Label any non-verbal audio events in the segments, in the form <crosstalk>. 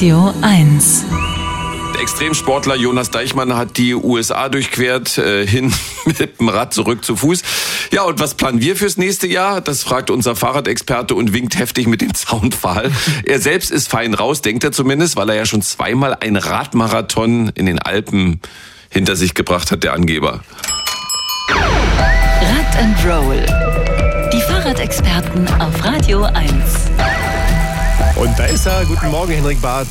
Radio 1. Der Extremsportler Jonas Deichmann hat die USA durchquert, äh, hin <laughs> mit dem Rad zurück zu Fuß. Ja, und was planen wir fürs nächste Jahr? Das fragt unser Fahrradexperte und winkt heftig mit dem <laughs> Zaunpfahl. Er selbst ist fein raus, denkt er zumindest, weil er ja schon zweimal ein Radmarathon in den Alpen hinter sich gebracht hat, der Angeber. Rad and Roll. Die Fahrradexperten auf Radio 1. Und da ist er. Guten Morgen, Henrik Barth.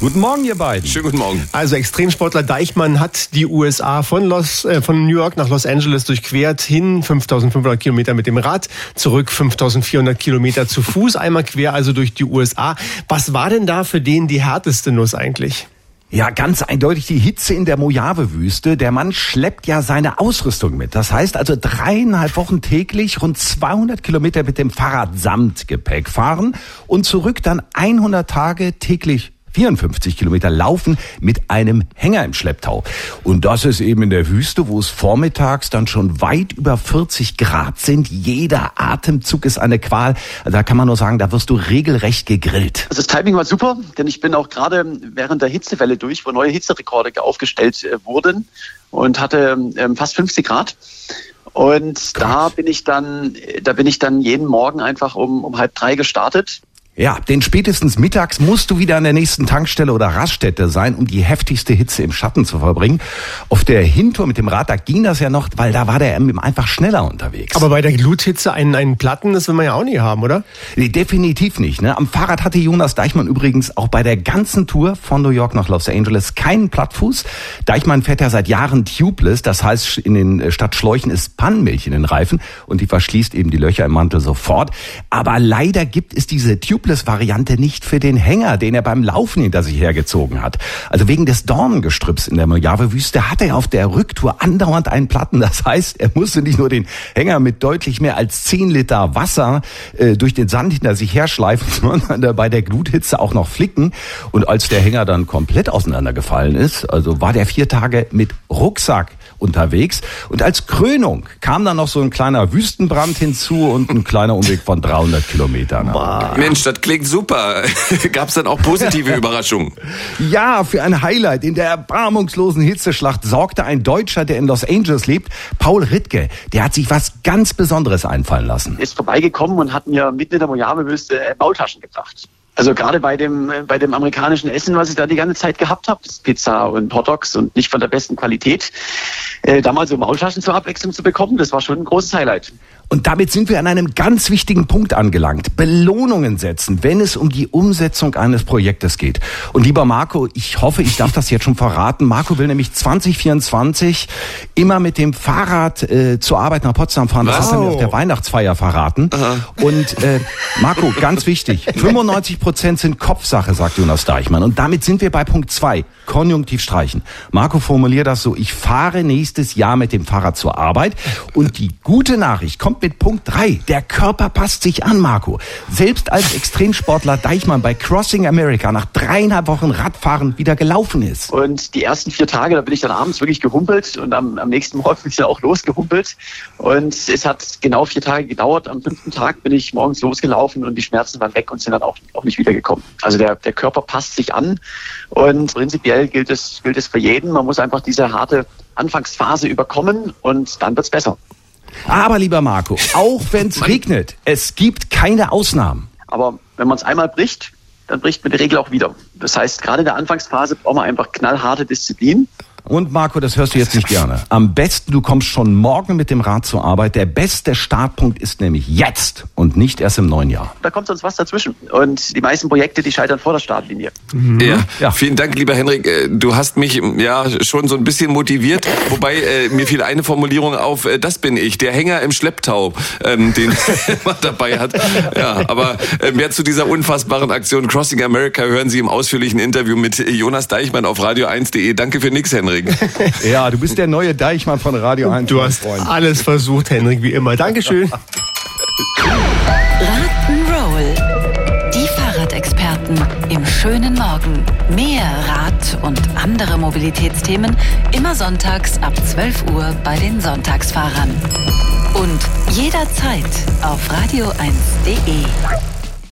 Guten Morgen, ihr beiden. Schönen guten Morgen. Also Extremsportler Deichmann hat die USA von, Los, äh, von New York nach Los Angeles durchquert, hin 5500 Kilometer mit dem Rad, zurück 5400 Kilometer zu Fuß, einmal quer also durch die USA. Was war denn da für den die härteste Nuss eigentlich? Ja, ganz eindeutig die Hitze in der Mojave-Wüste. Der Mann schleppt ja seine Ausrüstung mit. Das heißt also dreieinhalb Wochen täglich rund 200 Kilometer mit dem Fahrrad samt Gepäck fahren und zurück dann 100 Tage täglich 54 Kilometer laufen mit einem Hänger im Schlepptau. Und das ist eben in der Wüste, wo es vormittags dann schon weit über 40 Grad sind. Jeder Atemzug ist eine Qual. Da kann man nur sagen, da wirst du regelrecht gegrillt. Also das Timing war super, denn ich bin auch gerade während der Hitzewelle durch, wo neue Hitzerekorde aufgestellt äh, wurden und hatte ähm, fast 50 Grad. Und da bin ich dann, da bin ich dann jeden Morgen einfach um, um halb drei gestartet ja, denn spätestens mittags musst du wieder an der nächsten Tankstelle oder Raststätte sein, um die heftigste Hitze im Schatten zu verbringen. Auf der Hintour mit dem Rad, da ging das ja noch, weil da war der M einfach schneller unterwegs. Aber bei der Gluthitze einen, einen Platten, das will man ja auch nie haben, oder? Nee, definitiv nicht. Ne? Am Fahrrad hatte Jonas Deichmann übrigens auch bei der ganzen Tour von New York nach Los Angeles keinen Plattfuß. Deichmann fährt ja seit Jahren tubeless, das heißt in den Stadtschläuchen ist Pannenmilch in den Reifen und die verschließt eben die Löcher im Mantel sofort. Aber leider gibt es diese tubeless Tubeless-Variante nicht für den Hänger, den er beim Laufen hinter sich hergezogen hat. Also wegen des Dornengestrüpps in der Mojave-Wüste hat er auf der Rücktour andauernd einen Platten. Das heißt, er musste nicht nur den Hänger mit deutlich mehr als 10 Liter Wasser äh, durch den Sand hinter sich herschleifen, <laughs> sondern bei der Gluthitze auch noch flicken. Und als der Hänger dann komplett auseinandergefallen ist, also war der vier Tage mit Rucksack unterwegs. Und als Krönung kam dann noch so ein kleiner Wüstenbrand hinzu und ein kleiner Umweg von 300 Kilometern. Mensch, das klingt super. <laughs> Gab es dann auch positive Überraschungen? Ja, für ein Highlight in der erbarmungslosen Hitzeschlacht sorgte ein Deutscher, der in Los Angeles lebt, Paul Rittke. Der hat sich was ganz Besonderes einfallen lassen. Ist vorbeigekommen und hat mir mitten in der Mojave-Wüste Bautaschen gebracht. Also gerade bei dem, bei dem amerikanischen Essen, was ich da die ganze Zeit gehabt habe, Pizza und Hotdogs und nicht von der besten Qualität, äh, da mal so Maultaschen zur Abwechslung zu bekommen, das war schon ein großes Highlight. Und damit sind wir an einem ganz wichtigen Punkt angelangt. Belohnungen setzen, wenn es um die Umsetzung eines Projektes geht. Und lieber Marco, ich hoffe, ich darf das jetzt schon verraten. Marco will nämlich 2024 immer mit dem Fahrrad äh, zur Arbeit nach Potsdam fahren. Das wow. hat er mir auf der Weihnachtsfeier verraten. Aha. Und äh, Marco, <laughs> ganz wichtig, 95 Prozent sind Kopfsache, sagt Jonas Deichmann. Und damit sind wir bei Punkt zwei: Konjunktiv streichen. Marco formuliert das so, ich fahre nächstes Jahr mit dem Fahrrad zur Arbeit. Und die gute Nachricht kommt mit Punkt 3. Der Körper passt sich an, Marco. Selbst als Extremsportler Deichmann bei Crossing America nach dreieinhalb Wochen Radfahren wieder gelaufen ist. Und die ersten vier Tage, da bin ich dann abends wirklich gehumpelt und am, am nächsten Morgen bin ich dann auch losgehumpelt. Und es hat genau vier Tage gedauert. Am fünften Tag bin ich morgens losgelaufen und die Schmerzen waren weg und sind dann auch, auch nicht wiedergekommen. Also der, der Körper passt sich an und prinzipiell gilt es, gilt es für jeden. Man muss einfach diese harte Anfangsphase überkommen und dann wird's besser. Aber lieber Marco, auch wenn es regnet, es gibt keine Ausnahmen. Aber wenn man es einmal bricht, dann bricht man die Regel auch wieder. Das heißt, gerade in der Anfangsphase braucht man einfach knallharte Disziplin. Und Marco, das hörst du jetzt nicht gerne. Am besten, du kommst schon morgen mit dem Rad zur Arbeit. Der beste Startpunkt ist nämlich jetzt und nicht erst im neuen Jahr. Da kommt sonst was dazwischen. Und die meisten Projekte, die scheitern vor der Startlinie. Mhm. Ja, ja, vielen Dank, lieber Henrik. Äh, du hast mich ja schon so ein bisschen motiviert. Wobei äh, mir fiel eine Formulierung auf, äh, das bin ich, der Hänger im Schlepptau, ähm, den <laughs> man dabei hat. Ja, aber äh, mehr zu dieser unfassbaren Aktion Crossing America hören Sie im ausführlichen Interview mit Jonas Deichmann auf radio1.de. Danke für nix, Henrik. Henrik. <laughs> Ja, du bist der neue Deichmann von Radio 1. Du hast Freund. alles versucht, Henrik, wie immer. Dankeschön. Rock'n'Roll. Die Fahrradexperten im schönen Morgen. Mehr Rad und andere Mobilitätsthemen immer sonntags ab 12 Uhr bei den Sonntagsfahrern. Und jederzeit auf radio1.de.